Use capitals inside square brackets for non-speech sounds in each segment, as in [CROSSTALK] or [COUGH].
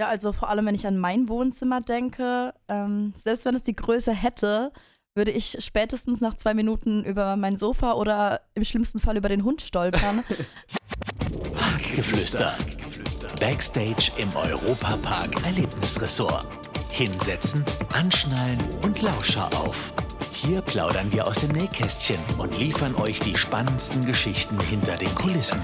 Ja, also vor allem, wenn ich an mein Wohnzimmer denke, ähm, selbst wenn es die Größe hätte, würde ich spätestens nach zwei Minuten über mein Sofa oder im schlimmsten Fall über den Hund stolpern. [LAUGHS] Parkgeflüster. Backstage im Europapark Erlebnisressort. Hinsetzen, anschnallen und Lauscher auf. Hier plaudern wir aus dem Nähkästchen und liefern euch die spannendsten Geschichten hinter den Kulissen.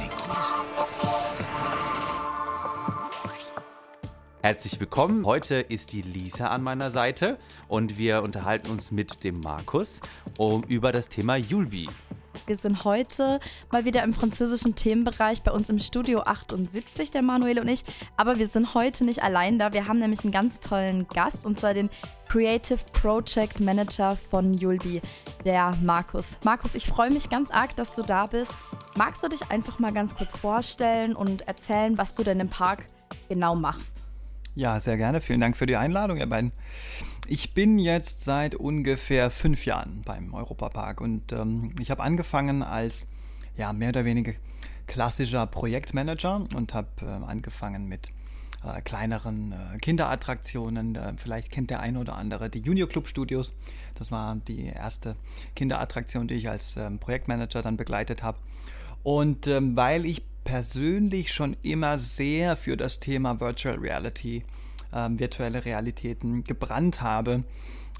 Herzlich willkommen. Heute ist die Lisa an meiner Seite und wir unterhalten uns mit dem Markus um, über das Thema Julbi. Wir sind heute mal wieder im französischen Themenbereich bei uns im Studio 78, der Manuel und ich. Aber wir sind heute nicht allein da. Wir haben nämlich einen ganz tollen Gast und zwar den Creative Project Manager von Julbi, der Markus. Markus, ich freue mich ganz arg, dass du da bist. Magst du dich einfach mal ganz kurz vorstellen und erzählen, was du denn im Park genau machst? Ja, sehr gerne. Vielen Dank für die Einladung, ihr beiden. Ich bin jetzt seit ungefähr fünf Jahren beim Europapark und ähm, ich habe angefangen als ja, mehr oder weniger klassischer Projektmanager und habe äh, angefangen mit äh, kleineren äh, Kinderattraktionen. Äh, vielleicht kennt der eine oder andere die Junior Club Studios. Das war die erste Kinderattraktion, die ich als ähm, Projektmanager dann begleitet habe. Und ähm, weil ich persönlich schon immer sehr für das Thema Virtual Reality, ähm, virtuelle Realitäten gebrannt habe,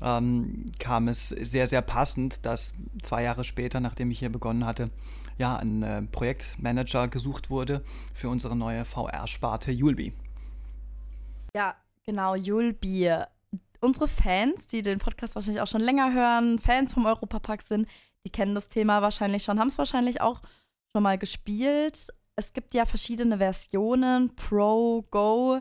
ähm, kam es sehr, sehr passend, dass zwei Jahre später, nachdem ich hier begonnen hatte, ja, ein äh, Projektmanager gesucht wurde für unsere neue VR-Sparte Julbi. Ja, genau, Julbi. Unsere Fans, die den Podcast wahrscheinlich auch schon länger hören, Fans vom Europapark sind, die kennen das Thema wahrscheinlich schon, haben es wahrscheinlich auch schon mal gespielt es gibt ja verschiedene Versionen, Pro, Go.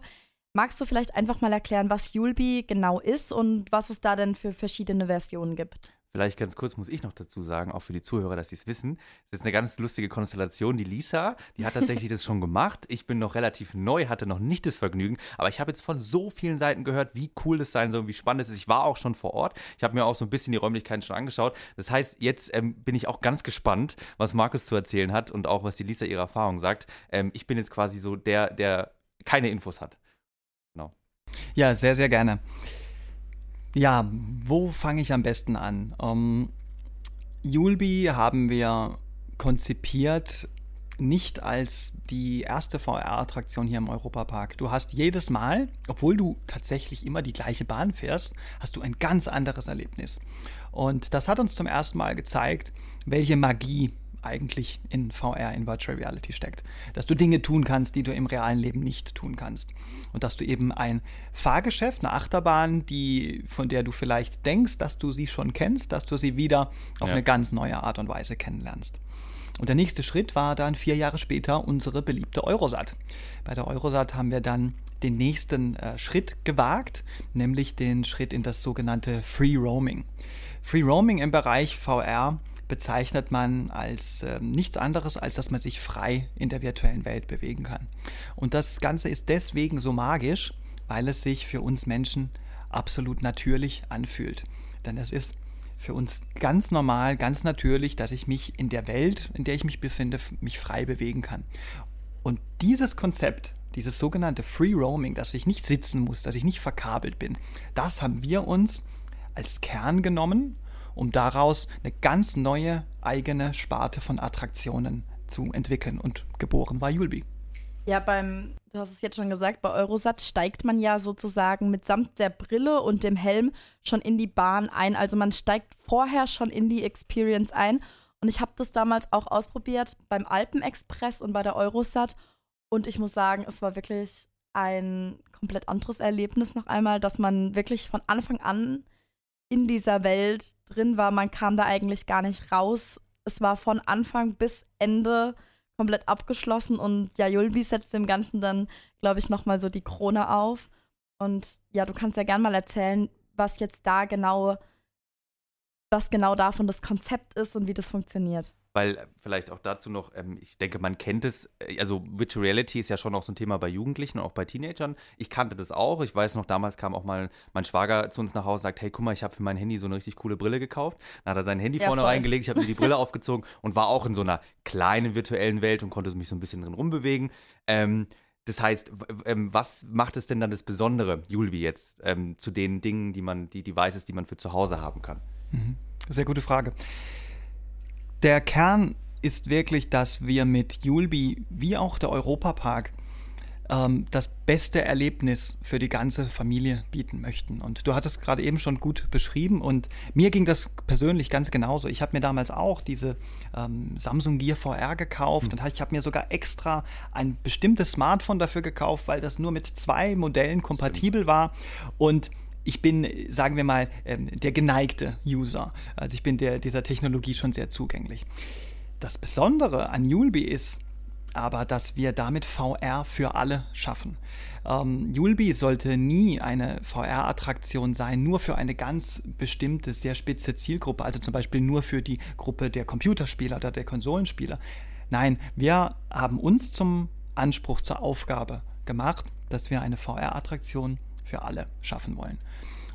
Magst du vielleicht einfach mal erklären, was Yulby genau ist und was es da denn für verschiedene Versionen gibt? Vielleicht ganz kurz muss ich noch dazu sagen, auch für die Zuhörer, dass sie es wissen. Es ist eine ganz lustige Konstellation. Die Lisa, die hat tatsächlich [LAUGHS] das schon gemacht. Ich bin noch relativ neu, hatte noch nicht das Vergnügen. Aber ich habe jetzt von so vielen Seiten gehört, wie cool das sein soll und wie spannend es ist. Ich war auch schon vor Ort. Ich habe mir auch so ein bisschen die Räumlichkeiten schon angeschaut. Das heißt, jetzt ähm, bin ich auch ganz gespannt, was Markus zu erzählen hat und auch was die Lisa ihre Erfahrung sagt. Ähm, ich bin jetzt quasi so der, der keine Infos hat. Genau. Ja, sehr, sehr gerne. Ja, wo fange ich am besten an? Ähm, Julbi haben wir konzipiert nicht als die erste VR-Attraktion hier im Europapark. Du hast jedes Mal, obwohl du tatsächlich immer die gleiche Bahn fährst, hast du ein ganz anderes Erlebnis. Und das hat uns zum ersten Mal gezeigt, welche Magie eigentlich in VR, in Virtual Reality steckt. Dass du Dinge tun kannst, die du im realen Leben nicht tun kannst. Und dass du eben ein Fahrgeschäft, eine Achterbahn, die, von der du vielleicht denkst, dass du sie schon kennst, dass du sie wieder auf ja. eine ganz neue Art und Weise kennenlernst. Und der nächste Schritt war dann vier Jahre später unsere beliebte Eurosat. Bei der Eurosat haben wir dann den nächsten äh, Schritt gewagt, nämlich den Schritt in das sogenannte Free Roaming. Free Roaming im Bereich VR bezeichnet man als äh, nichts anderes, als dass man sich frei in der virtuellen Welt bewegen kann. Und das Ganze ist deswegen so magisch, weil es sich für uns Menschen absolut natürlich anfühlt. Denn es ist für uns ganz normal, ganz natürlich, dass ich mich in der Welt, in der ich mich befinde, mich frei bewegen kann. Und dieses Konzept, dieses sogenannte Free Roaming, dass ich nicht sitzen muss, dass ich nicht verkabelt bin, das haben wir uns als Kern genommen um daraus eine ganz neue eigene Sparte von Attraktionen zu entwickeln. Und geboren war Julbi. Ja, beim, du hast es jetzt schon gesagt, bei Eurosat steigt man ja sozusagen mitsamt der Brille und dem Helm schon in die Bahn ein. Also man steigt vorher schon in die Experience ein. Und ich habe das damals auch ausprobiert beim Alpenexpress und bei der Eurosat. Und ich muss sagen, es war wirklich ein komplett anderes Erlebnis noch einmal, dass man wirklich von Anfang an in dieser Welt drin war. Man kam da eigentlich gar nicht raus. Es war von Anfang bis Ende komplett abgeschlossen und ja, Julbi setzt dem Ganzen dann, glaube ich, nochmal so die Krone auf. Und ja, du kannst ja gern mal erzählen, was jetzt da genau, was genau davon das Konzept ist und wie das funktioniert weil äh, vielleicht auch dazu noch, ähm, ich denke, man kennt es, äh, also Virtual Reality ist ja schon auch so ein Thema bei Jugendlichen und auch bei Teenagern. Ich kannte das auch. Ich weiß noch, damals kam auch mal mein Schwager zu uns nach Hause und sagt, hey, guck mal, ich habe für mein Handy so eine richtig coole Brille gekauft. Dann hat er sein Handy ja, vorne voll. reingelegt, ich habe mir die Brille [LAUGHS] aufgezogen und war auch in so einer kleinen virtuellen Welt und konnte mich so ein bisschen drin rumbewegen. Ähm, das heißt, ähm, was macht es denn dann das Besondere, Julbi, jetzt ähm, zu den Dingen, die man, die Devices, die man für zu Hause haben kann? Mhm. Sehr gute Frage. Der Kern ist wirklich, dass wir mit Julbi wie auch der Europapark ähm, das beste Erlebnis für die ganze Familie bieten möchten. Und du hattest gerade eben schon gut beschrieben und mir ging das persönlich ganz genauso. Ich habe mir damals auch diese ähm, Samsung Gear VR gekauft mhm. und ich habe mir sogar extra ein bestimmtes Smartphone dafür gekauft, weil das nur mit zwei Modellen kompatibel war und ich bin, sagen wir mal, ähm, der geneigte User. Also ich bin der, dieser Technologie schon sehr zugänglich. Das Besondere an Yulby ist, aber dass wir damit VR für alle schaffen. Ähm, Yulby sollte nie eine VR-Attraktion sein, nur für eine ganz bestimmte, sehr spitze Zielgruppe, also zum Beispiel nur für die Gruppe der Computerspieler oder der Konsolenspieler. Nein, wir haben uns zum Anspruch, zur Aufgabe gemacht, dass wir eine VR-Attraktion für alle schaffen wollen.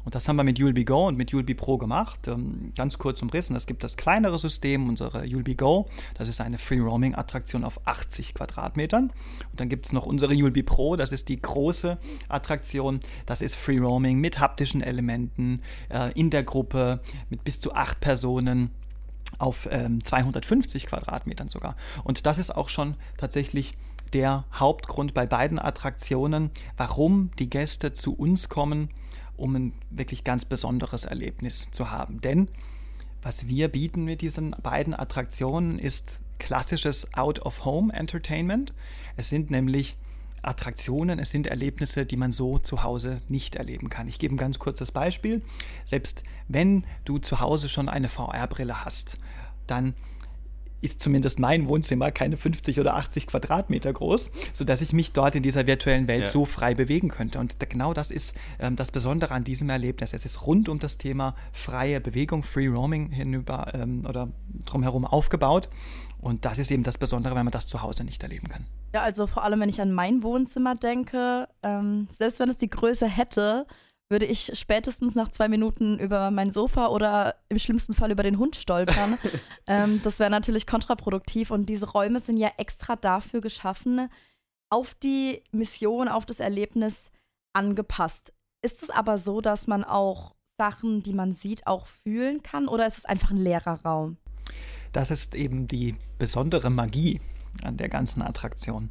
Und das haben wir mit Yulby Go und mit Yulby Pro gemacht. Ähm, ganz kurz umrissen. Es gibt das kleinere System, unsere Yulby Go. Das ist eine Free-Roaming-Attraktion auf 80 Quadratmetern. Und dann gibt es noch unsere Yulby Pro. Das ist die große Attraktion. Das ist Free-Roaming mit haptischen Elementen äh, in der Gruppe mit bis zu acht Personen auf ähm, 250 Quadratmetern sogar. Und das ist auch schon tatsächlich der Hauptgrund bei beiden Attraktionen, warum die Gäste zu uns kommen um ein wirklich ganz besonderes Erlebnis zu haben. Denn was wir bieten mit diesen beiden Attraktionen ist klassisches Out-of-Home-Entertainment. Es sind nämlich Attraktionen, es sind Erlebnisse, die man so zu Hause nicht erleben kann. Ich gebe ein ganz kurzes Beispiel. Selbst wenn du zu Hause schon eine VR-Brille hast, dann ist zumindest mein Wohnzimmer keine 50 oder 80 Quadratmeter groß, sodass ich mich dort in dieser virtuellen Welt ja. so frei bewegen könnte. Und genau das ist ähm, das Besondere an diesem Erlebnis. Es ist rund um das Thema freie Bewegung, Free Roaming hinüber ähm, oder drumherum aufgebaut. Und das ist eben das Besondere, wenn man das zu Hause nicht erleben kann. Ja, also vor allem, wenn ich an mein Wohnzimmer denke, ähm, selbst wenn es die Größe hätte, würde ich spätestens nach zwei Minuten über mein Sofa oder im schlimmsten Fall über den Hund stolpern. [LAUGHS] ähm, das wäre natürlich kontraproduktiv und diese Räume sind ja extra dafür geschaffen, auf die Mission, auf das Erlebnis angepasst. Ist es aber so, dass man auch Sachen, die man sieht, auch fühlen kann oder ist es einfach ein leerer Raum? Das ist eben die besondere Magie an der ganzen Attraktion.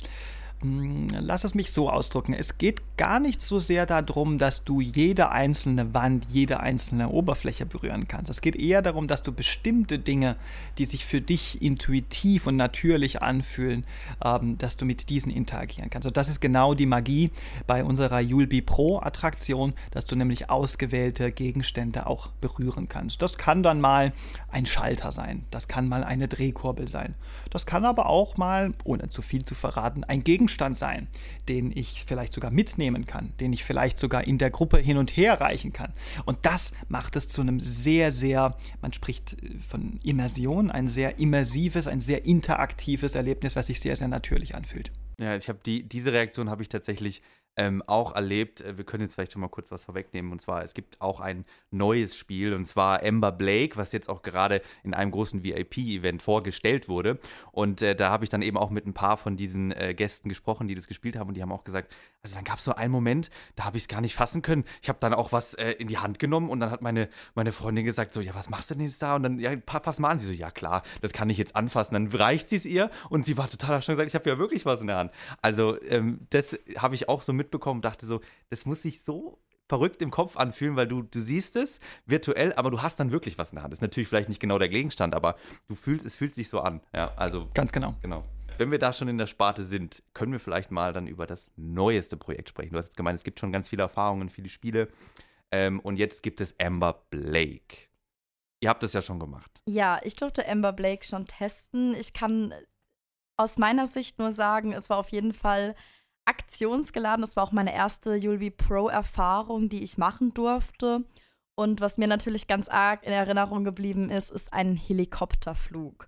Hm, lass es mich so ausdrücken. Es geht gar nicht so sehr darum, dass du jede einzelne Wand, jede einzelne Oberfläche berühren kannst. Es geht eher darum, dass du bestimmte Dinge, die sich für dich intuitiv und natürlich anfühlen, ähm, dass du mit diesen interagieren kannst. Und das ist genau die Magie bei unserer Yulby Pro Attraktion, dass du nämlich ausgewählte Gegenstände auch berühren kannst. Das kann dann mal ein Schalter sein, das kann mal eine Drehkurbel sein, das kann aber auch mal, ohne zu viel zu verraten, ein Gegenstand Gegenstand sein, den ich vielleicht sogar mitnehmen kann, den ich vielleicht sogar in der Gruppe hin und her reichen kann. Und das macht es zu einem sehr, sehr, man spricht äh, von Immersion, ein sehr immersives, ein sehr interaktives Erlebnis, was sich sehr, sehr natürlich anfühlt. Ja, ich habe die, diese Reaktion habe ich tatsächlich ähm, auch erlebt. Äh, wir können jetzt vielleicht schon mal kurz was vorwegnehmen. Und zwar, es gibt auch ein neues Spiel, und zwar Ember Blake, was jetzt auch gerade in einem großen VIP-Event vorgestellt wurde. Und äh, da habe ich dann eben auch mit ein paar von diesen äh, Gästen gesprochen, die das gespielt haben. Und die haben auch gesagt, also dann gab es so einen Moment, da habe ich es gar nicht fassen können. Ich habe dann auch was äh, in die Hand genommen und dann hat meine, meine Freundin gesagt, so, ja, was machst du denn jetzt da? Und dann, ja, fass mal an. Sie so, ja klar, das kann ich jetzt anfassen. Dann reicht sie es ihr und sie war total erstaunt gesagt, ich habe ja wirklich was in der Hand. Also ähm, das habe ich auch so mit mitbekommen und dachte so, das muss sich so verrückt im Kopf anfühlen, weil du, du siehst es virtuell, aber du hast dann wirklich was in der Hand. Das ist natürlich vielleicht nicht genau der Gegenstand, aber du fühlst, es fühlt sich so an. Ja, also. Ganz genau. Genau. Wenn wir da schon in der Sparte sind, können wir vielleicht mal dann über das neueste Projekt sprechen. Du hast jetzt gemeint, es gibt schon ganz viele Erfahrungen, viele Spiele. Ähm, und jetzt gibt es Amber Blake. Ihr habt es ja schon gemacht. Ja, ich durfte Amber Blake schon testen. Ich kann aus meiner Sicht nur sagen, es war auf jeden Fall aktionsgeladen. Das war auch meine erste Julvi Pro-Erfahrung, die ich machen durfte. Und was mir natürlich ganz arg in Erinnerung geblieben ist, ist ein Helikopterflug.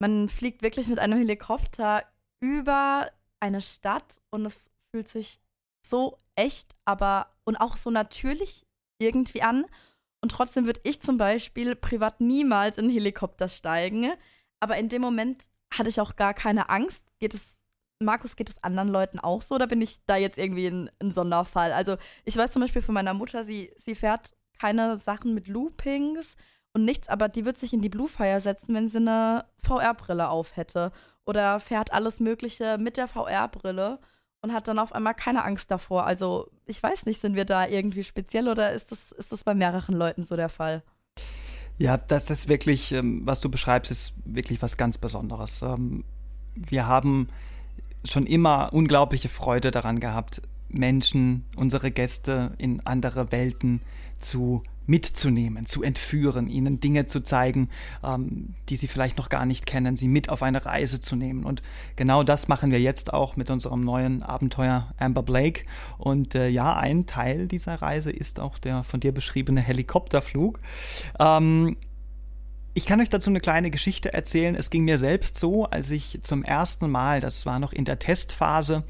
Man fliegt wirklich mit einem Helikopter über eine Stadt und es fühlt sich so echt, aber und auch so natürlich irgendwie an. Und trotzdem würde ich zum Beispiel privat niemals in einen Helikopter steigen. Aber in dem Moment hatte ich auch gar keine Angst. Geht es Markus, geht es anderen Leuten auch so oder bin ich da jetzt irgendwie ein, ein Sonderfall? Also ich weiß zum Beispiel von meiner Mutter, sie, sie fährt keine Sachen mit Loopings und nichts, aber die wird sich in die Bluefire setzen, wenn sie eine VR-Brille auf hätte. Oder fährt alles Mögliche mit der VR-Brille und hat dann auf einmal keine Angst davor. Also ich weiß nicht, sind wir da irgendwie speziell oder ist das, ist das bei mehreren Leuten so der Fall? Ja, das ist wirklich, ähm, was du beschreibst, ist wirklich was ganz Besonderes. Ähm, wir haben schon immer unglaubliche Freude daran gehabt, Menschen, unsere Gäste in andere Welten zu mitzunehmen, zu entführen, ihnen Dinge zu zeigen, ähm, die sie vielleicht noch gar nicht kennen, sie mit auf eine Reise zu nehmen. Und genau das machen wir jetzt auch mit unserem neuen Abenteuer Amber Blake. Und äh, ja, ein Teil dieser Reise ist auch der von dir beschriebene Helikopterflug. Ähm, ich kann euch dazu eine kleine Geschichte erzählen. Es ging mir selbst so, als ich zum ersten Mal, das war noch in der Testphase,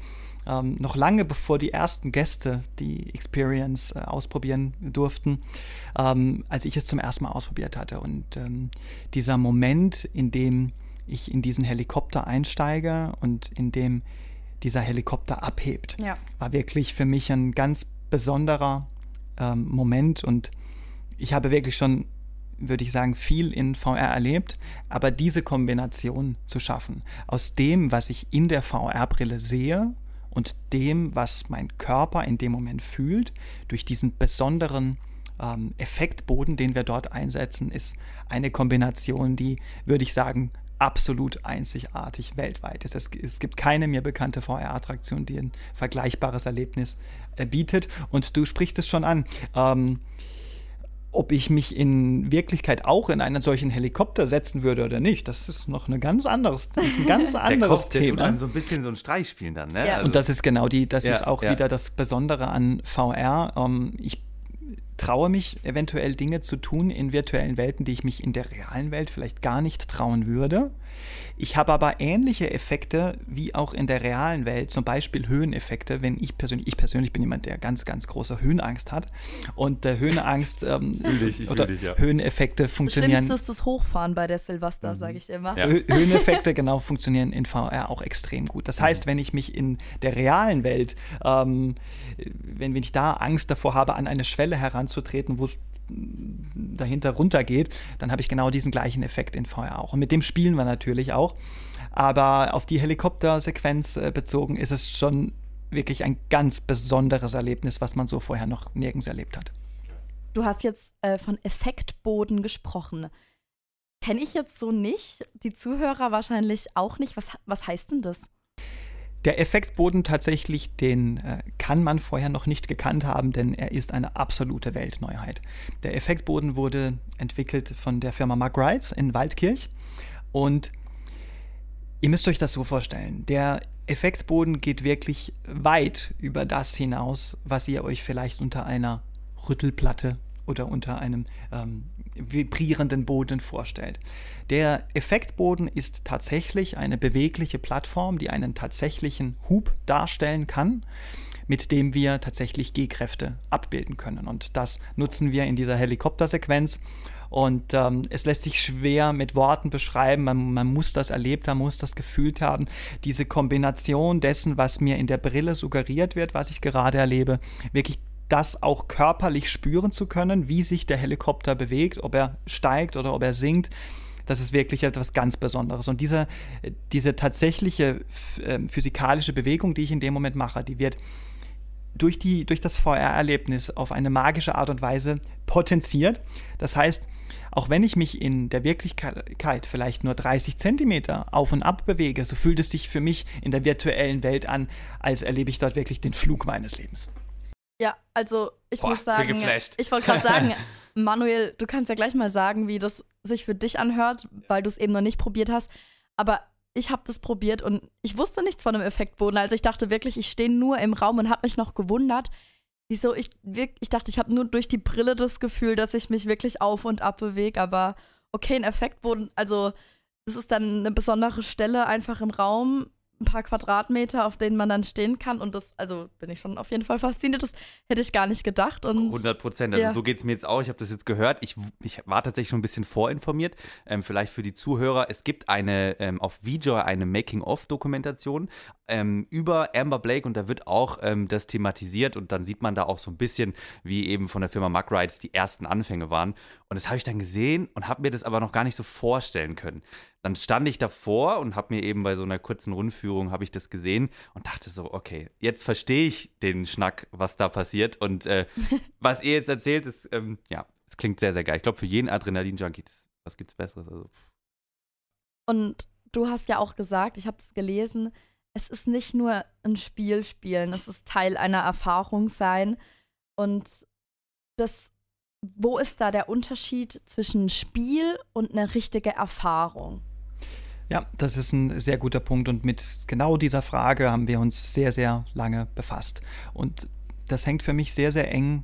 ähm, noch lange bevor die ersten Gäste die Experience äh, ausprobieren durften, ähm, als ich es zum ersten Mal ausprobiert hatte. Und ähm, dieser Moment, in dem ich in diesen Helikopter einsteige und in dem dieser Helikopter abhebt, ja. war wirklich für mich ein ganz besonderer ähm, Moment und ich habe wirklich schon würde ich sagen, viel in VR erlebt, aber diese Kombination zu schaffen, aus dem, was ich in der VR-Brille sehe und dem, was mein Körper in dem Moment fühlt, durch diesen besonderen ähm, Effektboden, den wir dort einsetzen, ist eine Kombination, die, würde ich sagen, absolut einzigartig weltweit ist. Es, es gibt keine mir bekannte VR-Attraktion, die ein vergleichbares Erlebnis äh, bietet. Und du sprichst es schon an. Ähm, ob ich mich in Wirklichkeit auch in einen solchen Helikopter setzen würde oder nicht, das ist noch eine ganz anderes, das ist ein ganz [LAUGHS] anderes der Kopf, Thema. Der tut einem so ein bisschen so ein Streich spielen dann, ne? Ja. Also, und das ist genau die, das ja, ist auch ja. wieder das Besondere an VR. Ähm, ich traue mich eventuell Dinge zu tun in virtuellen Welten, die ich mich in der realen Welt vielleicht gar nicht trauen würde. Ich habe aber ähnliche Effekte wie auch in der realen Welt, zum Beispiel Höheneffekte, wenn ich persönlich, ich persönlich bin jemand, der ganz, ganz große Höhenangst hat und äh, Höhenangst ähm, [LAUGHS] ich, ich oder dich, ja. Höheneffekte funktionieren. Das Schlimmste ist das Hochfahren bei der Silvester, mhm. sage ich immer. Ja. [LAUGHS] Höheneffekte genau funktionieren in VR auch extrem gut. Das heißt, mhm. wenn ich mich in der realen Welt, ähm, wenn, wenn ich da Angst davor habe, an eine Schwelle heranzutreten, wo es dahinter runtergeht, dann habe ich genau diesen gleichen Effekt in VR auch. Und mit dem spielen wir natürlich auch. Aber auf die Helikoptersequenz äh, bezogen ist es schon wirklich ein ganz besonderes Erlebnis, was man so vorher noch nirgends erlebt hat. Du hast jetzt äh, von Effektboden gesprochen. Kenne ich jetzt so nicht, die Zuhörer wahrscheinlich auch nicht. Was, was heißt denn das? Der Effektboden tatsächlich, den äh, kann man vorher noch nicht gekannt haben, denn er ist eine absolute Weltneuheit. Der Effektboden wurde entwickelt von der Firma Mark Wrights in Waldkirch und ihr müsst euch das so vorstellen. Der Effektboden geht wirklich weit über das hinaus, was ihr euch vielleicht unter einer Rüttelplatte oder unter einem ähm, vibrierenden Boden vorstellt. Der Effektboden ist tatsächlich eine bewegliche Plattform, die einen tatsächlichen Hub darstellen kann, mit dem wir tatsächlich G-Kräfte abbilden können. Und das nutzen wir in dieser Helikoptersequenz. Und ähm, es lässt sich schwer mit Worten beschreiben. Man, man, muss das erlebt haben, muss das gefühlt haben. Diese Kombination dessen, was mir in der Brille suggeriert wird, was ich gerade erlebe, wirklich das auch körperlich spüren zu können, wie sich der Helikopter bewegt, ob er steigt oder ob er sinkt. Das ist wirklich etwas ganz Besonderes. Und diese, diese tatsächliche ähm, physikalische Bewegung, die ich in dem Moment mache, die wird durch, die, durch das VR-Erlebnis auf eine magische Art und Weise potenziert. Das heißt, auch wenn ich mich in der Wirklichkeit vielleicht nur 30 Zentimeter auf und ab bewege, so fühlt es sich für mich in der virtuellen Welt an, als erlebe ich dort wirklich den Flug meines Lebens. Ja, also ich Boah, muss sagen, ich wollte gerade sagen, [LAUGHS] Manuel, du kannst ja gleich mal sagen, wie das sich für dich anhört, weil du es eben noch nicht probiert hast. Aber ich habe das probiert und ich wusste nichts von einem Effektboden. Also ich dachte wirklich, ich stehe nur im Raum und habe mich noch gewundert, wieso ich ich dachte, ich habe nur durch die Brille das Gefühl, dass ich mich wirklich auf und ab bewege. Aber okay, ein Effektboden, also das ist dann eine besondere Stelle einfach im Raum, ein paar Quadratmeter, auf denen man dann stehen kann. Und das, also bin ich schon auf jeden Fall fasziniert. Das hätte ich gar nicht gedacht. Und 100 Prozent. Also ja. so geht es mir jetzt auch. Ich habe das jetzt gehört. Ich, ich war tatsächlich schon ein bisschen vorinformiert. Ähm, vielleicht für die Zuhörer. Es gibt eine ähm, auf VJoy eine Making-of-Dokumentation ähm, über Amber Blake und da wird auch ähm, das thematisiert und dann sieht man da auch so ein bisschen, wie eben von der Firma Mug Rides die ersten Anfänge waren. Und das habe ich dann gesehen und habe mir das aber noch gar nicht so vorstellen können. Dann stand ich davor und habe mir eben bei so einer kurzen Rundführung habe ich das gesehen und dachte so, okay, jetzt verstehe ich den Schnack, was da passiert und äh, [LAUGHS] was ihr jetzt erzählt, ist ähm, ja, es klingt sehr sehr geil. Ich glaube für jeden Adrenalin-Junkie, was gibt's Besseres? Also, und du hast ja auch gesagt, ich habe es gelesen, es ist nicht nur ein Spiel spielen, es ist Teil einer Erfahrung sein und das wo ist da der Unterschied zwischen Spiel und einer richtigen Erfahrung? Ja, das ist ein sehr guter Punkt und mit genau dieser Frage haben wir uns sehr, sehr lange befasst. Und das hängt für mich sehr, sehr eng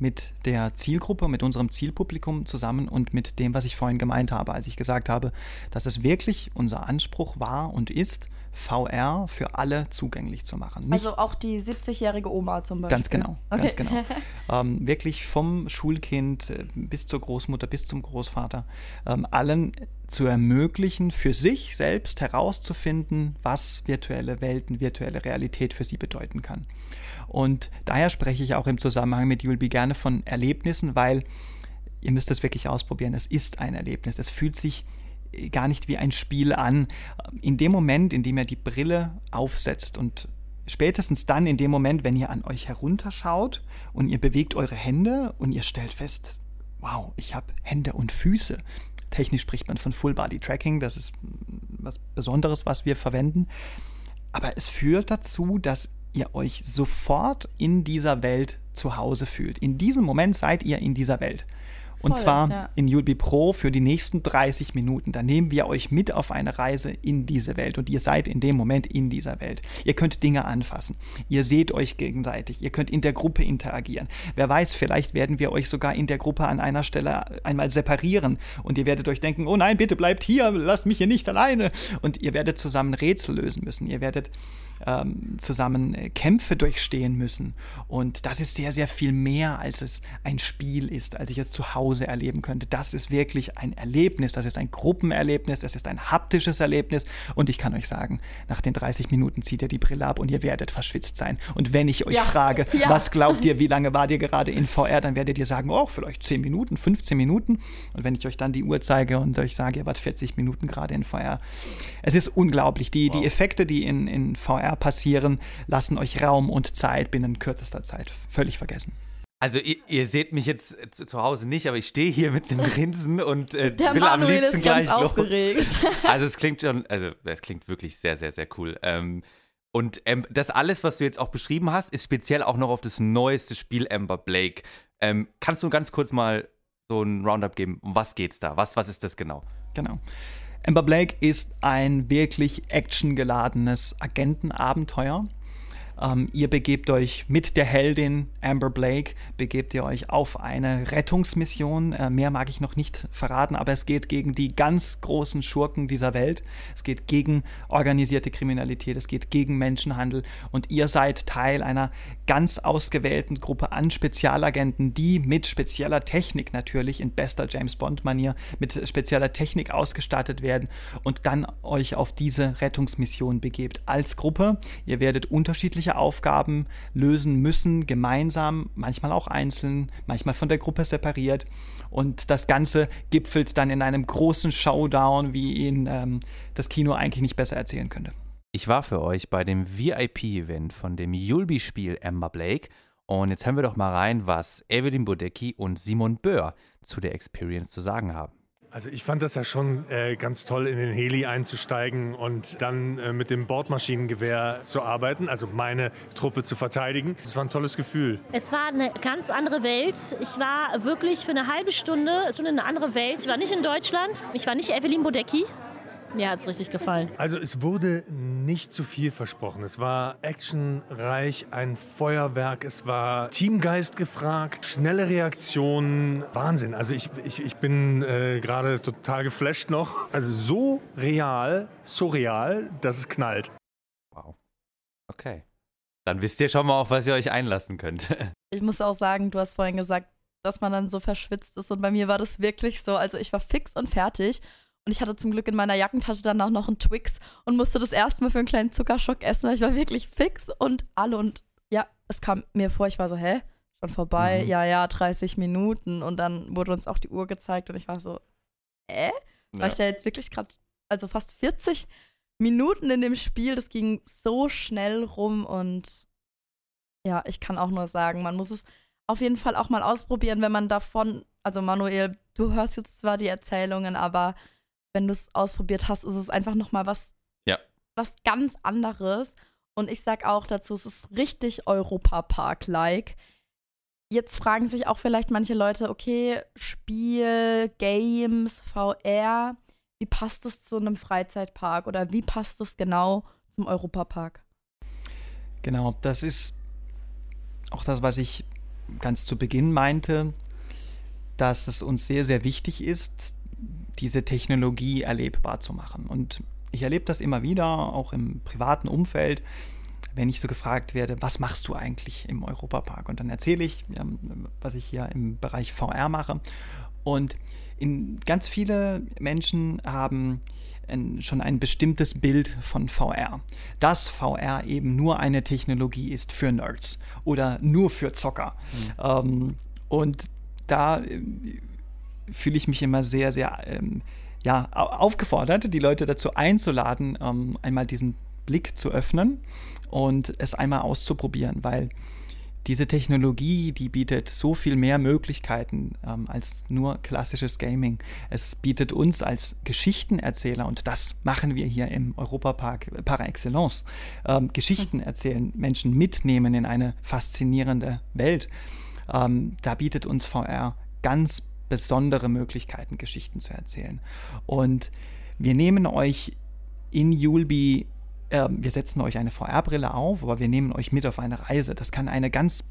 mit der Zielgruppe, mit unserem Zielpublikum zusammen und mit dem, was ich vorhin gemeint habe, als ich gesagt habe, dass es wirklich unser Anspruch war und ist, VR für alle zugänglich zu machen. Nicht also auch die 70-jährige Oma zum Beispiel. Ganz genau, okay. ganz genau. [LAUGHS] ähm, wirklich vom Schulkind äh, bis zur Großmutter, bis zum Großvater, ähm, allen zu ermöglichen, für sich selbst herauszufinden, was virtuelle Welten, virtuelle Realität für sie bedeuten kann. Und daher spreche ich auch im Zusammenhang mit Julbi gerne von Erlebnissen, weil ihr müsst es wirklich ausprobieren. Es ist ein Erlebnis. Es fühlt sich gar nicht wie ein Spiel an. In dem Moment, in dem er die Brille aufsetzt und spätestens dann in dem Moment, wenn ihr an euch herunterschaut und ihr bewegt eure Hände und ihr stellt fest, wow, ich habe Hände und Füße. Technisch spricht man von Full Body Tracking, das ist was Besonderes, was wir verwenden. Aber es führt dazu, dass ihr euch sofort in dieser Welt zu Hause fühlt. In diesem Moment seid ihr in dieser Welt. Und Voll, zwar ja. in You'll Pro für die nächsten 30 Minuten. Da nehmen wir euch mit auf eine Reise in diese Welt und ihr seid in dem Moment in dieser Welt. Ihr könnt Dinge anfassen. Ihr seht euch gegenseitig. Ihr könnt in der Gruppe interagieren. Wer weiß, vielleicht werden wir euch sogar in der Gruppe an einer Stelle einmal separieren und ihr werdet euch denken, oh nein, bitte bleibt hier, lasst mich hier nicht alleine. Und ihr werdet zusammen Rätsel lösen müssen. Ihr werdet ähm, zusammen äh, Kämpfe durchstehen müssen. Und das ist sehr, sehr viel mehr, als es ein Spiel ist, als ich es zu Hause erleben könnte. Das ist wirklich ein Erlebnis, das ist ein Gruppenerlebnis, das ist ein haptisches Erlebnis. Und ich kann euch sagen, nach den 30 Minuten zieht ihr die Brille ab und ihr werdet verschwitzt sein. Und wenn ich euch ja, frage, ja. was glaubt ihr, wie lange wart ihr gerade in VR, dann werdet ihr sagen, oh, vielleicht 10 Minuten, 15 Minuten. Und wenn ich euch dann die Uhr zeige und euch sage, ihr wart 40 Minuten gerade in VR. Es ist unglaublich. Die, wow. die Effekte, die in, in VR passieren, lassen euch Raum und Zeit binnen kürzester Zeit völlig vergessen. Also ihr, ihr, seht mich jetzt zu, zu, Hause nicht, aber ich stehe hier mit einem Grinsen und äh, Der will Manuel am liebsten ist gleich ganz aufgeregt. [LAUGHS] Also es klingt schon, also es klingt wirklich sehr, sehr, sehr cool. Ähm, und ähm, das alles, was du jetzt auch beschrieben hast, ist speziell auch noch auf das neueste Spiel Amber Blake. Ähm, kannst du ganz kurz mal so ein Roundup geben? Um was geht's da? Was, was ist das genau? Genau. Amber Blake ist ein wirklich actiongeladenes Agentenabenteuer ähm, ihr begebt euch mit der Heldin Amber Blake, begebt ihr euch auf eine Rettungsmission. Äh, mehr mag ich noch nicht verraten, aber es geht gegen die ganz großen Schurken dieser Welt. Es geht gegen organisierte Kriminalität, es geht gegen Menschenhandel und ihr seid Teil einer ganz ausgewählten Gruppe an Spezialagenten, die mit spezieller Technik natürlich in bester James Bond-Manier mit spezieller Technik ausgestattet werden und dann euch auf diese Rettungsmission begebt als Gruppe. Ihr werdet unterschiedliche unterschiedliche Aufgaben lösen müssen, gemeinsam, manchmal auch einzeln, manchmal von der Gruppe separiert. Und das Ganze gipfelt dann in einem großen Showdown, wie ihn ähm, das Kino eigentlich nicht besser erzählen könnte. Ich war für euch bei dem VIP-Event von dem Yulby-Spiel Amber Blake. Und jetzt hören wir doch mal rein, was Evelyn Bodecki und Simon Böhr zu der Experience zu sagen haben. Also ich fand das ja schon äh, ganz toll, in den Heli einzusteigen und dann äh, mit dem Bordmaschinengewehr zu arbeiten, also meine Truppe zu verteidigen. Das war ein tolles Gefühl. Es war eine ganz andere Welt. Ich war wirklich für eine halbe Stunde, Stunde in eine andere Welt. Ich war nicht in Deutschland. Ich war nicht Evelyn Bodecki. Mir hat es richtig gefallen. Also es wurde nicht zu viel versprochen. Es war actionreich, ein Feuerwerk, es war Teamgeist gefragt, schnelle Reaktionen, Wahnsinn. Also ich, ich, ich bin äh, gerade total geflasht noch. Also so real, so real, dass es knallt. Okay. Dann wisst ihr schon mal, auf was ihr euch einlassen könnt. [LAUGHS] Ich muss auch sagen, du hast vorhin gesagt, dass man dann so verschwitzt ist. Und bei mir war das wirklich so. Also ich war fix und fertig. Und ich hatte zum Glück in meiner Jackentasche dann auch noch einen Twix und musste das erstmal für einen kleinen Zuckerschock essen, weil ich war wirklich fix und alle. Und ja, es kam mir vor, ich war so, hä? Schon vorbei? Mhm. Ja, ja, 30 Minuten. Und dann wurde uns auch die Uhr gezeigt und ich war so, äh? Ja. War ich da jetzt wirklich gerade, also fast 40 Minuten in dem Spiel. Das ging so schnell rum und ja, ich kann auch nur sagen, man muss es auf jeden Fall auch mal ausprobieren, wenn man davon, also Manuel, du hörst jetzt zwar die Erzählungen, aber wenn du es ausprobiert hast, ist es einfach noch mal was, ja. was ganz anderes. Und ich sag auch dazu, es ist richtig Europa-Park-like. Jetzt fragen sich auch vielleicht manche Leute, okay, Spiel, Games, VR, wie passt das zu einem Freizeitpark oder wie passt das genau zum Europapark? Genau, das ist auch das, was ich ganz zu Beginn meinte, dass es uns sehr, sehr wichtig ist, diese Technologie erlebbar zu machen. Und ich erlebe das immer wieder, auch im privaten Umfeld, wenn ich so gefragt werde, was machst du eigentlich im Europapark? Und dann erzähle ich, was ich hier im Bereich VR mache. Und in, ganz viele Menschen haben ein, schon ein bestimmtes Bild von VR. Dass VR eben nur eine Technologie ist für Nerds oder nur für Zocker. Mhm. Ähm, und da äh, fühle ich mich immer sehr, sehr ähm, ja, aufgefordert, die Leute dazu einzuladen, ähm, einmal diesen Blick zu öffnen und es einmal auszuprobieren, weil diese Technologie, die bietet so viel mehr Möglichkeiten ähm, als nur klassisches Gaming. Es bietet uns als Geschichtenerzähler, und das machen wir hier im Europapark par excellence, ähm, Geschichten erzählen, Menschen mitnehmen in eine faszinierende Welt. Ähm, da bietet uns VR ganz besondere Möglichkeiten, Geschichten zu erzählen. Und wir nehmen euch in Julbi ähm, wir setzen euch eine VR-Brille auf, aber wir nehmen euch mit auf eine Reise. Das kann eine ganz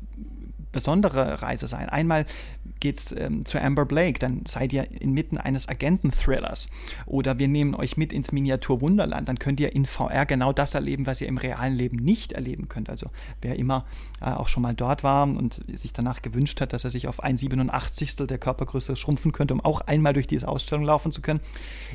besondere Reise sein. Einmal geht es ähm, zu Amber Blake, dann seid ihr inmitten eines Agenten-Thrillers. Oder wir nehmen euch mit ins Miniatur-Wunderland, dann könnt ihr in VR genau das erleben, was ihr im realen Leben nicht erleben könnt. Also wer immer äh, auch schon mal dort war und sich danach gewünscht hat, dass er sich auf ein 87. der Körpergröße schrumpfen könnte, um auch einmal durch diese Ausstellung laufen zu können.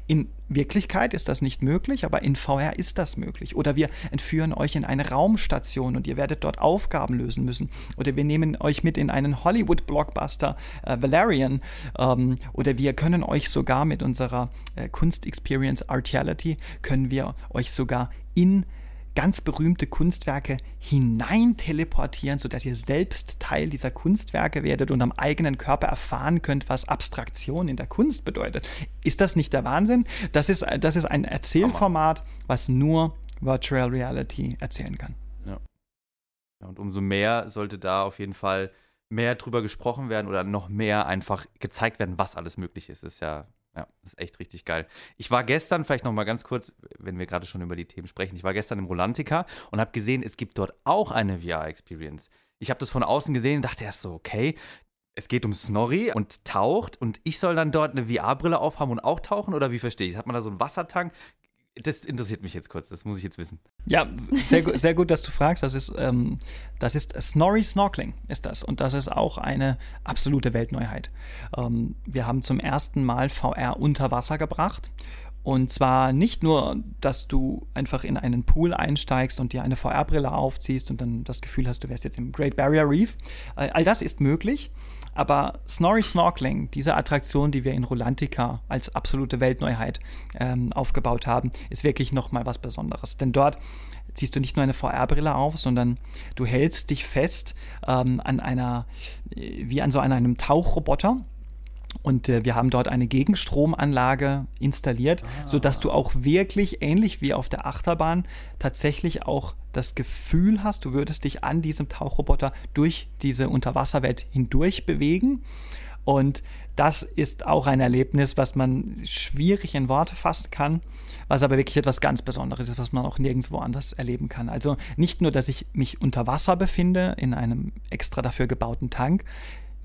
In Wirklichkeit ist das nicht möglich, aber in VR ist das möglich. Oder wir entführen euch in eine Raumstation und ihr werdet dort Aufgaben lösen müssen. Oder wir nehmen euch mit in einen Hollywood-Blockbuster äh, Valerian. Ähm, oder wir können euch sogar mit unserer äh, Kunst-Experience Artiality, können wir euch sogar in ganz berühmte Kunstwerke hinein teleportieren, sodass ihr selbst Teil dieser Kunstwerke werdet und am eigenen Körper erfahren könnt, was Abstraktion in der Kunst bedeutet. Ist das nicht der Wahnsinn? Das ist, das ist ein Erzählformat, was nur Virtual Reality erzählen kann. Und umso mehr sollte da auf jeden Fall mehr drüber gesprochen werden oder noch mehr einfach gezeigt werden, was alles möglich ist. Das ist ja, ja, das ist echt richtig geil. Ich war gestern, vielleicht noch mal ganz kurz, wenn wir gerade schon über die Themen sprechen, ich war gestern im Rolantica und habe gesehen, es gibt dort auch eine VR-Experience. Ich habe das von außen gesehen und dachte erst so, okay, es geht um Snorri und taucht und ich soll dann dort eine VR-Brille aufhaben und auch tauchen oder wie verstehe ich? Hat man da so einen Wassertank? Das interessiert mich jetzt kurz, das muss ich jetzt wissen. Ja, sehr, sehr gut, dass du fragst. Das ist, ähm, das ist Snorri Snorkeling, ist das. Und das ist auch eine absolute Weltneuheit. Ähm, wir haben zum ersten Mal VR unter Wasser gebracht. Und zwar nicht nur, dass du einfach in einen Pool einsteigst und dir eine VR-Brille aufziehst und dann das Gefühl hast, du wärst jetzt im Great Barrier Reef. All das ist möglich. Aber Snorri Snorkeling, diese Attraktion, die wir in Rolantica als absolute Weltneuheit ähm, aufgebaut haben, ist wirklich nochmal was Besonderes. Denn dort ziehst du nicht nur eine VR-Brille auf, sondern du hältst dich fest ähm, an einer, äh, wie an so einem Tauchroboter und äh, wir haben dort eine Gegenstromanlage installiert, ah. sodass du auch wirklich ähnlich wie auf der Achterbahn tatsächlich auch das Gefühl hast, du würdest dich an diesem Tauchroboter durch diese Unterwasserwelt hindurch bewegen. Und das ist auch ein Erlebnis, was man schwierig in Worte fassen kann, was aber wirklich etwas ganz Besonderes ist, was man auch nirgendwo anders erleben kann. Also nicht nur, dass ich mich unter Wasser befinde in einem extra dafür gebauten Tank,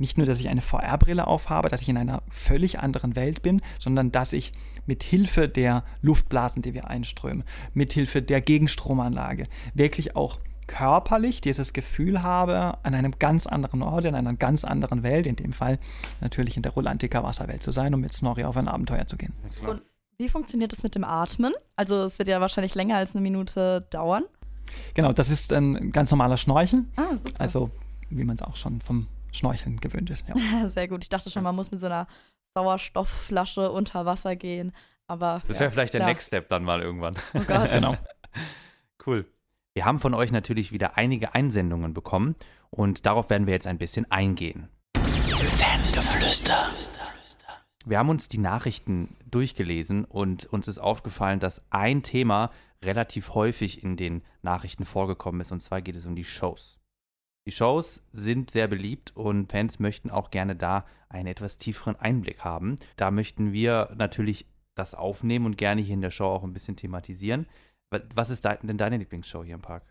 nicht nur, dass ich eine VR-Brille aufhabe, dass ich in einer völlig anderen Welt bin, sondern dass ich mit Hilfe der Luftblasen, die wir einströmen, mit Hilfe der Gegenstromanlage wirklich auch körperlich dieses Gefühl habe, an einem ganz anderen Ort, in einer ganz anderen Welt, in dem Fall natürlich in der Rolantica Wasserwelt zu sein, um mit Snorri auf ein Abenteuer zu gehen. Und wie funktioniert das mit dem Atmen? Also es wird ja wahrscheinlich länger als eine Minute dauern. Genau, das ist ein ganz normaler Schnorchel. Ah, super. Also wie man es auch schon vom Schnorcheln gewöhnt ist. Ja. [LAUGHS] Sehr gut. Ich dachte schon, man muss mit so einer Sauerstoffflasche unter Wasser gehen. Aber Das wäre ja, vielleicht der klar. Next Step dann mal irgendwann. Oh Gott. [LAUGHS] genau. Cool. Wir haben von euch natürlich wieder einige Einsendungen bekommen und darauf werden wir jetzt ein bisschen eingehen. Fangeflüster. Wir haben uns die Nachrichten durchgelesen und uns ist aufgefallen, dass ein Thema relativ häufig in den Nachrichten vorgekommen ist und zwar geht es um die Shows. Die Shows sind sehr beliebt und Fans möchten auch gerne da einen etwas tieferen Einblick haben. Da möchten wir natürlich das aufnehmen und gerne hier in der Show auch ein bisschen thematisieren. Wa- Was ist de- denn deine Lieblingsshow hier im Park?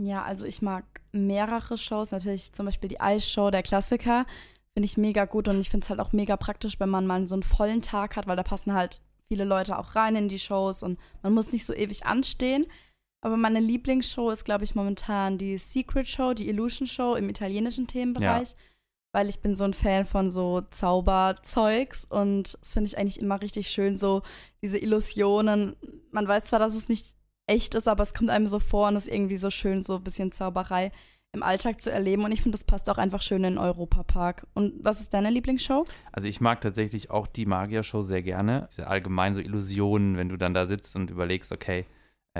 Ja, also ich mag mehrere Shows. Natürlich zum Beispiel die Eisshow, der Klassiker. Finde ich mega gut und ich finde es halt auch mega praktisch, wenn man mal so einen vollen Tag hat, weil da passen halt viele Leute auch rein in die Shows und man muss nicht so ewig anstehen. Aber meine Lieblingsshow ist, glaube ich, momentan die Secret Show, die Illusion Show im italienischen Themenbereich. Weil ich bin so ein Fan von so Zauberzeugs und das finde ich eigentlich immer richtig schön, so diese Illusionen. Man weiß zwar, dass es nicht echt ist, aber es kommt einem so vor und es ist irgendwie so schön, so ein bisschen Zauberei im Alltag zu erleben. Und ich finde, das passt auch einfach schön in den Europapark. Und was ist deine Lieblingsshow? Also ich mag tatsächlich auch die Magier-Show sehr gerne. Ist ja allgemein so Illusionen, wenn du dann da sitzt und überlegst, okay,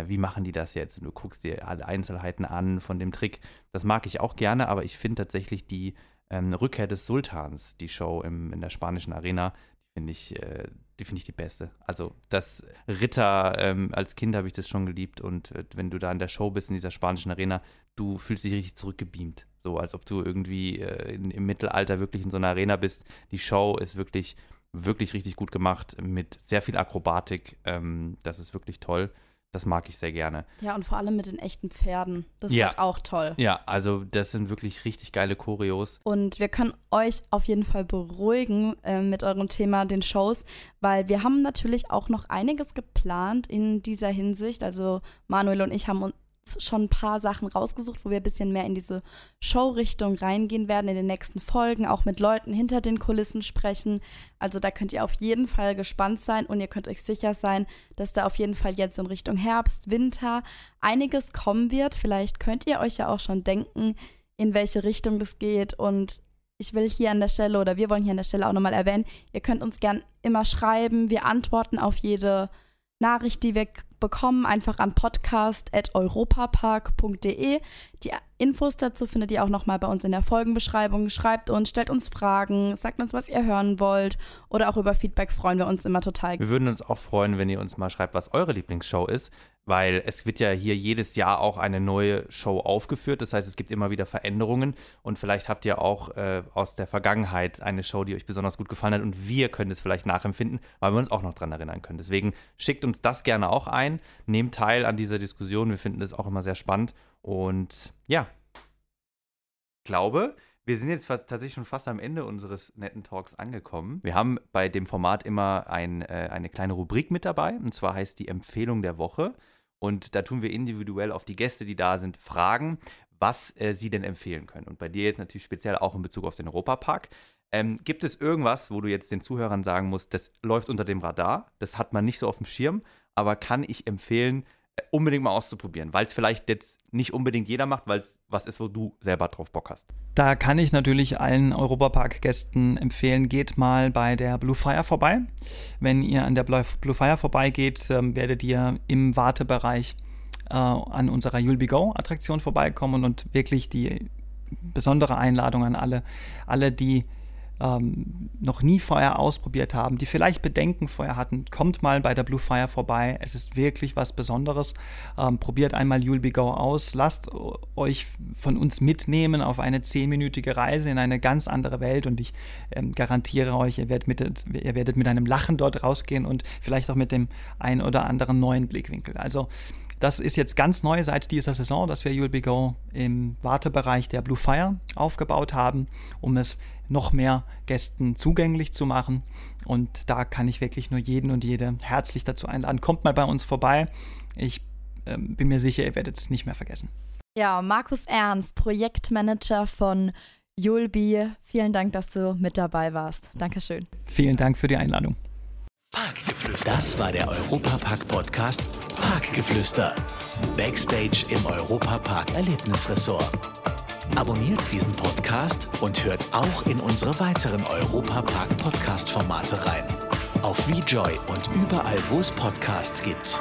wie machen die das jetzt? Du guckst dir alle Einzelheiten an von dem Trick. Das mag ich auch gerne, aber ich finde tatsächlich die ähm, Rückkehr des Sultans, die Show im, in der spanischen Arena, die finde ich, äh, die finde ich die beste. Also das Ritter, ähm, als Kind habe ich das schon geliebt und äh, wenn du da in der Show bist, in dieser spanischen Arena, du fühlst dich richtig zurückgebeamt. So, als ob du irgendwie äh, in, im Mittelalter wirklich in so einer Arena bist. Die Show ist wirklich, wirklich richtig gut gemacht mit sehr viel Akrobatik. Ähm, das ist wirklich toll. Das mag ich sehr gerne. Ja, und vor allem mit den echten Pferden. Das Ja. ist halt auch toll. Ja, also das sind wirklich richtig geile Choreos. Und wir können euch auf jeden Fall beruhigen äh, mit eurem Thema, den Shows, weil wir haben natürlich auch noch einiges geplant in dieser Hinsicht. Also Manuel und ich haben uns schon ein paar Sachen rausgesucht, wo wir ein bisschen mehr in diese Show-Richtung reingehen werden in den nächsten Folgen, auch mit Leuten hinter den Kulissen sprechen. Also da könnt ihr auf jeden Fall gespannt sein und ihr könnt euch sicher sein, dass da auf jeden Fall jetzt in Richtung Herbst, Winter einiges kommen wird. Vielleicht könnt ihr euch ja auch schon denken, in welche Richtung das geht und ich will hier an der Stelle oder wir wollen hier an der Stelle auch nochmal erwähnen, ihr könnt uns gern immer schreiben. Wir antworten auf jede Nachricht, die wir bekommen, einfach an podcast.europapark.de. Die Infos dazu findet ihr auch nochmal bei uns in der Folgenbeschreibung. Schreibt uns, stellt uns Fragen, sagt uns, was ihr hören wollt oder auch über Feedback freuen wir uns immer total. Wir würden uns auch freuen, wenn ihr uns mal schreibt, was eure Lieblingsshow ist, weil es wird ja hier jedes Jahr auch eine neue Show aufgeführt. Das heißt, es gibt immer wieder Veränderungen und vielleicht habt ihr auch äh, aus der Vergangenheit eine Show, die euch besonders gut gefallen hat und wir können es vielleicht nachempfinden, weil wir uns auch noch dran erinnern können. Deswegen schickt uns das gerne auch ein, nehmt teil an dieser Diskussion. Wir finden das auch immer sehr spannend und ja, ich glaube, wir sind jetzt tatsächlich schon fast am Ende unseres netten Talks angekommen. Wir haben bei dem Format immer ein, äh, eine kleine Rubrik mit dabei, und zwar heißt die Empfehlung der Woche. Und da tun wir individuell auf die Gäste, die da sind, fragen, was äh, sie denn empfehlen können. Und bei dir jetzt natürlich speziell auch in Bezug auf den Europapark. Ähm, gibt es irgendwas, wo du jetzt den Zuhörern sagen musst, das läuft unter dem Radar, das hat man nicht so auf dem Schirm, aber kann ich empfehlen, unbedingt mal auszuprobieren, weil es vielleicht jetzt nicht unbedingt jeder macht, weil es was ist, wo du selber drauf Bock hast. Da kann ich natürlich allen Europapark-Gästen empfehlen, geht mal bei der Blue Fire vorbei. Wenn ihr an der Blue Fire vorbeigeht, ähm, werdet ihr im Wartebereich äh, an unserer You'll Be Go-Attraktion vorbeikommen und wirklich die besondere Einladung an alle, alle, die ähm, noch nie Feuer ausprobiert haben, die vielleicht Bedenken vorher hatten, kommt mal bei der Blue Fire vorbei. Es ist wirklich was Besonderes. Ähm, probiert einmal You'll Be Go aus. Lasst euch von uns mitnehmen auf eine zehnminütige Reise in eine ganz andere Welt und ich ähm, garantiere euch, ihr werdet, mit, ihr werdet mit einem Lachen dort rausgehen und vielleicht auch mit dem ein oder anderen neuen Blickwinkel. Also das ist jetzt ganz neu seit dieser Saison, dass wir You'll Be Go im Wartebereich der Blue Fire aufgebaut haben, um es noch mehr Gästen zugänglich zu machen. Und da kann ich wirklich nur jeden und jede herzlich dazu einladen. Kommt mal bei uns vorbei. Ich ähm, bin mir sicher, ihr werdet es nicht mehr vergessen. Ja, Markus Ernst, Projektmanager von Julbi. Vielen Dank, dass du mit dabei warst. Dankeschön. Vielen Dank für die Einladung. Parkgeflüster. Das war der Europapark-Podcast Parkgeflüster. Backstage im Europapark Erlebnisressort. Abonniert diesen Podcast und hört auch in unsere weiteren Europapark-Podcast-Formate rein. Auf VJoy und überall, wo es Podcasts gibt.